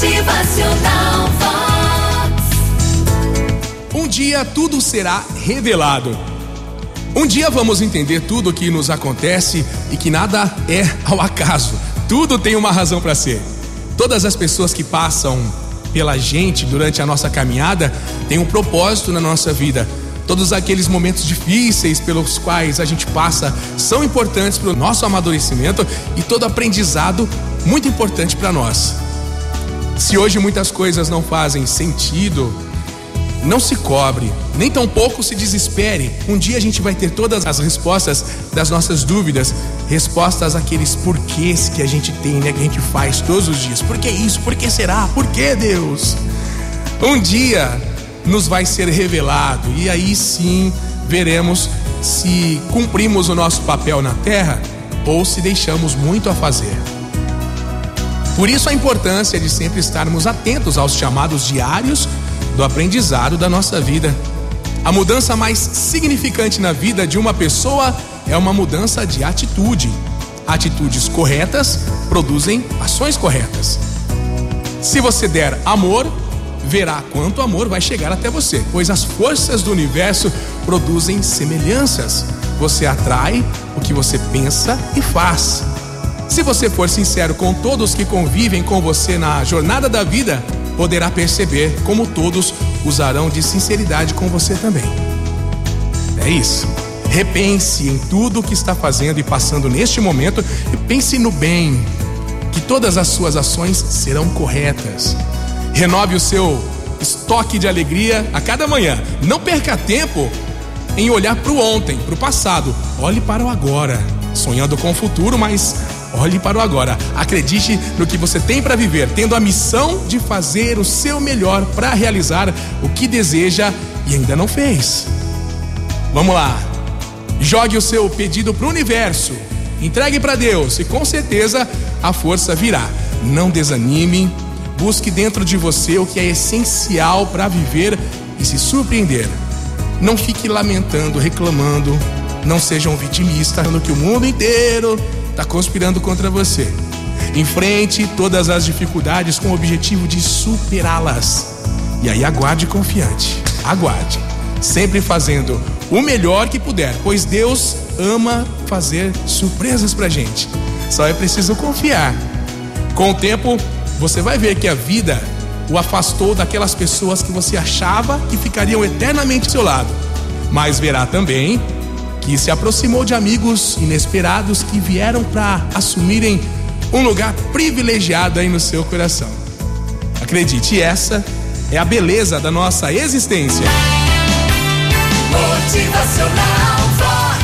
Motivacional Vox. Um dia tudo será revelado. Um dia vamos entender tudo o que nos acontece e que nada é ao acaso. Tudo tem uma razão para ser. Todas as pessoas que passam pela gente durante a nossa caminhada têm um propósito na nossa vida. Todos aqueles momentos difíceis pelos quais a gente passa são importantes para o nosso amadurecimento e todo aprendizado muito importante para nós. Se hoje muitas coisas não fazem sentido, não se cobre, nem tampouco se desespere. Um dia a gente vai ter todas as respostas das nossas dúvidas, respostas àqueles porquês que a gente tem, né? Que a gente faz todos os dias. Por que isso? Por que será? Por que Deus? Um dia nos vai ser revelado e aí sim veremos se cumprimos o nosso papel na terra ou se deixamos muito a fazer. Por isso a importância de sempre estarmos atentos aos chamados diários do aprendizado da nossa vida. A mudança mais significante na vida de uma pessoa é uma mudança de atitude. Atitudes corretas produzem ações corretas. Se você der amor, verá quanto amor vai chegar até você, pois as forças do universo produzem semelhanças. Você atrai o que você pensa e faz. Se você for sincero com todos que convivem com você na jornada da vida, poderá perceber como todos usarão de sinceridade com você também. É isso. Repense em tudo o que está fazendo e passando neste momento e pense no bem, que todas as suas ações serão corretas. Renove o seu estoque de alegria a cada manhã. Não perca tempo em olhar para o ontem, para o passado. Olhe para o agora, sonhando com o futuro, mas olhe para o agora. Acredite no que você tem para viver, tendo a missão de fazer o seu melhor para realizar o que deseja e ainda não fez. Vamos lá. Jogue o seu pedido para o universo. Entregue para Deus e com certeza a força virá. Não desanime. Busque dentro de você o que é essencial para viver e se surpreender. Não fique lamentando, reclamando. Não seja um vitimista, achando que o mundo inteiro está conspirando contra você. Enfrente todas as dificuldades com o objetivo de superá-las. E aí aguarde confiante. Aguarde. Sempre fazendo o melhor que puder, pois Deus ama fazer surpresas pra gente. Só é preciso confiar. Com o tempo, você vai ver que a vida o afastou daquelas pessoas que você achava que ficariam eternamente ao seu lado. Mas verá também que se aproximou de amigos inesperados que vieram para assumirem um lugar privilegiado aí no seu coração. Acredite, essa é a beleza da nossa existência. Motivacional Vox.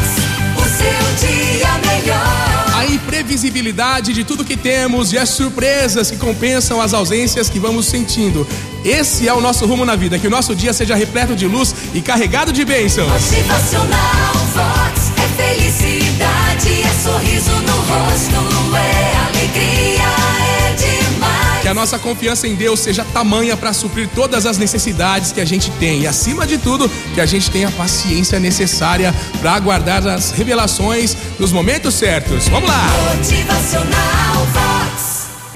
O seu dia melhor. A imprevisibilidade de tudo que temos e as surpresas que compensam as ausências que vamos sentindo. Esse é o nosso rumo na vida, que o nosso dia seja repleto de luz e carregado de bênçãos. Motivacional Vox. É felicidade, é sorriso no rosto, é alegria, é demais. Que a nossa confiança em Deus seja tamanha para suprir todas as necessidades que a gente tem. E acima de tudo, que a gente tenha a paciência necessária para aguardar as revelações nos momentos certos. Vamos lá! Motivacional Vox.